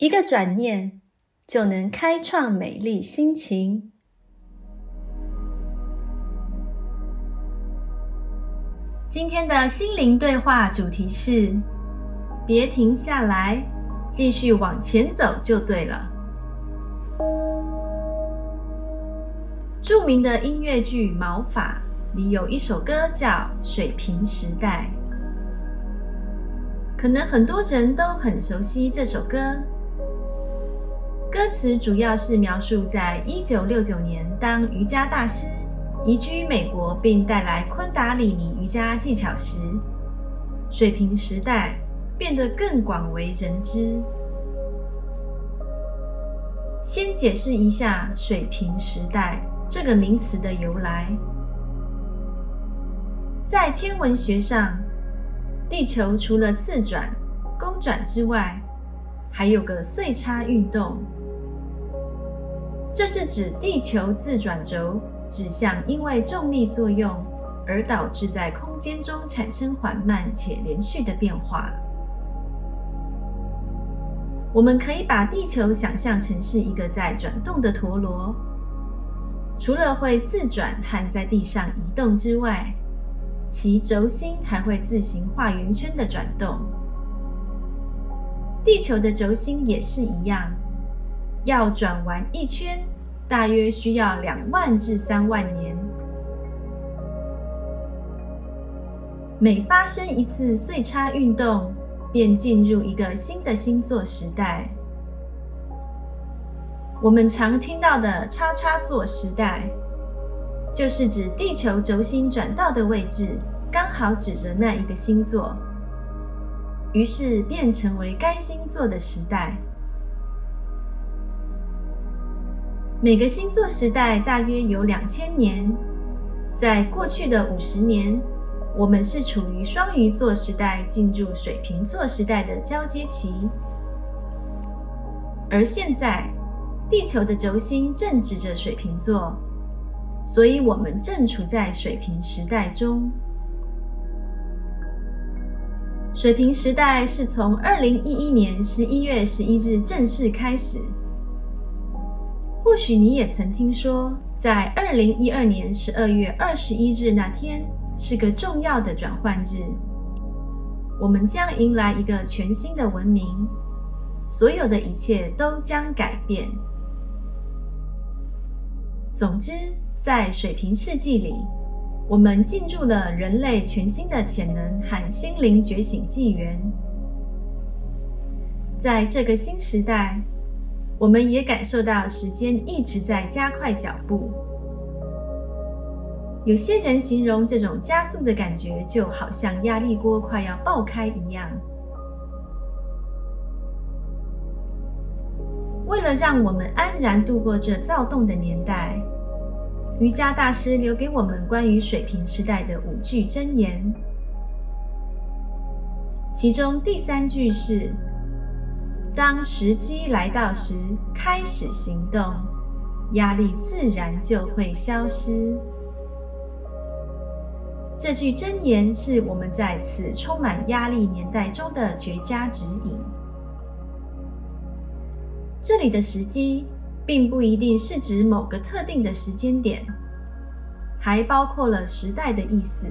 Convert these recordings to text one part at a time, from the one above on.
一个转念就能开创美丽心情。今天的心灵对话主题是：别停下来，继续往前走就对了。著名的音乐剧《毛发》。里有一首歌叫《水平时代》，可能很多人都很熟悉这首歌。歌词主要是描述在一九六九年，当瑜伽大师移居美国，并带来昆达里尼瑜伽技巧时，水平时代变得更广为人知。先解释一下“水平时代”这个名词的由来。在天文学上，地球除了自转、公转之外，还有个岁差运动。这是指地球自转轴指向因为重力作用而导致在空间中产生缓慢且连续的变化。我们可以把地球想象成是一个在转动的陀螺，除了会自转和在地上移动之外，其轴心还会自行画圆圈的转动，地球的轴心也是一样，要转完一圈，大约需要两万至三万年。每发生一次岁差运动，便进入一个新的星座时代。我们常听到的“叉叉座时代”。就是指地球轴心转到的位置刚好指着那一个星座，于是便成为该星座的时代。每个星座时代大约有两千年，在过去的五十年，我们是处于双鱼座时代进入水瓶座时代的交接期，而现在地球的轴心正指着水瓶座。所以，我们正处在水瓶时代中。水瓶时代是从二零一一年十一月十一日正式开始。或许你也曾听说，在二零一二年十二月二十一日那天是个重要的转换日，我们将迎来一个全新的文明，所有的一切都将改变。总之。在水平世纪里，我们进入了人类全新的潜能和心灵觉醒纪元。在这个新时代，我们也感受到时间一直在加快脚步。有些人形容这种加速的感觉，就好像压力锅快要爆开一样。为了让我们安然度过这躁动的年代。瑜伽大师留给我们关于水平时代的五句箴言，其中第三句是：“当时机来到时，开始行动，压力自然就会消失。”这句箴言是我们在此充满压力年代中的绝佳指引。这里的时机。并不一定是指某个特定的时间点，还包括了时代的意思。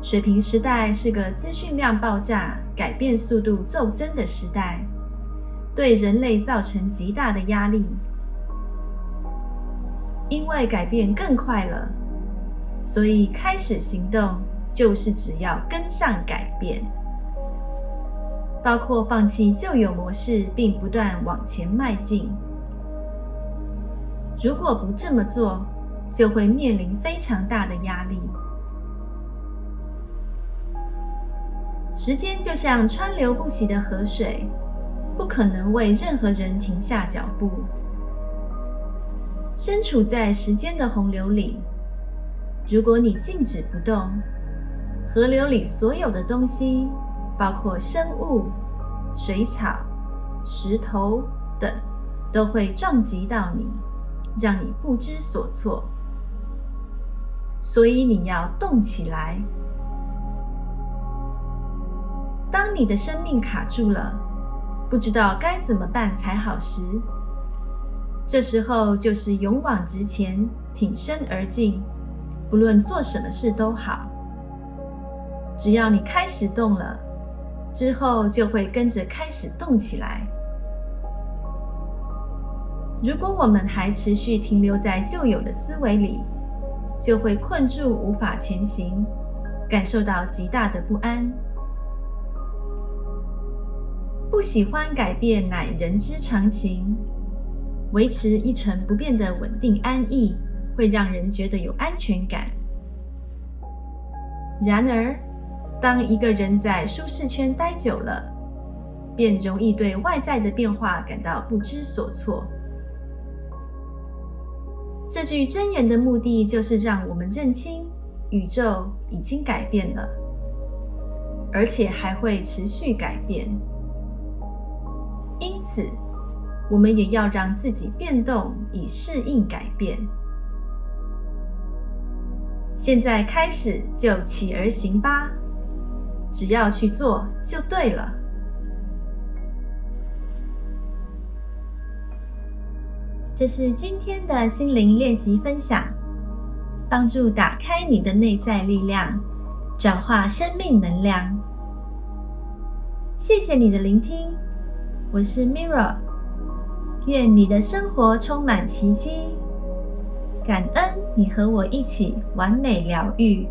水平时代是个资讯量爆炸、改变速度骤增的时代，对人类造成极大的压力。因为改变更快了，所以开始行动就是只要跟上改变。包括放弃旧有模式，并不断往前迈进。如果不这么做，就会面临非常大的压力。时间就像川流不息的河水，不可能为任何人停下脚步。身处在时间的洪流里，如果你静止不动，河流里所有的东西，包括生物、水草、石头等，都会撞击到你，让你不知所措。所以你要动起来。当你的生命卡住了，不知道该怎么办才好时，这时候就是勇往直前，挺身而进，不论做什么事都好。只要你开始动了，之后就会跟着开始动起来。如果我们还持续停留在旧有的思维里，就会困住，无法前行，感受到极大的不安。不喜欢改变乃人之常情，维持一成不变的稳定安逸，会让人觉得有安全感。然而，当一个人在舒适圈待久了，便容易对外在的变化感到不知所措。这句箴言的目的，就是让我们认清宇宙已经改变了，而且还会持续改变。此，我们也要让自己变动，以适应改变。现在开始就起而行吧，只要去做就对了。这是今天的心灵练习分享，帮助打开你的内在力量，转化生命能量。谢谢你的聆听。我是 Mirra，愿你的生活充满奇迹，感恩你和我一起完美疗愈。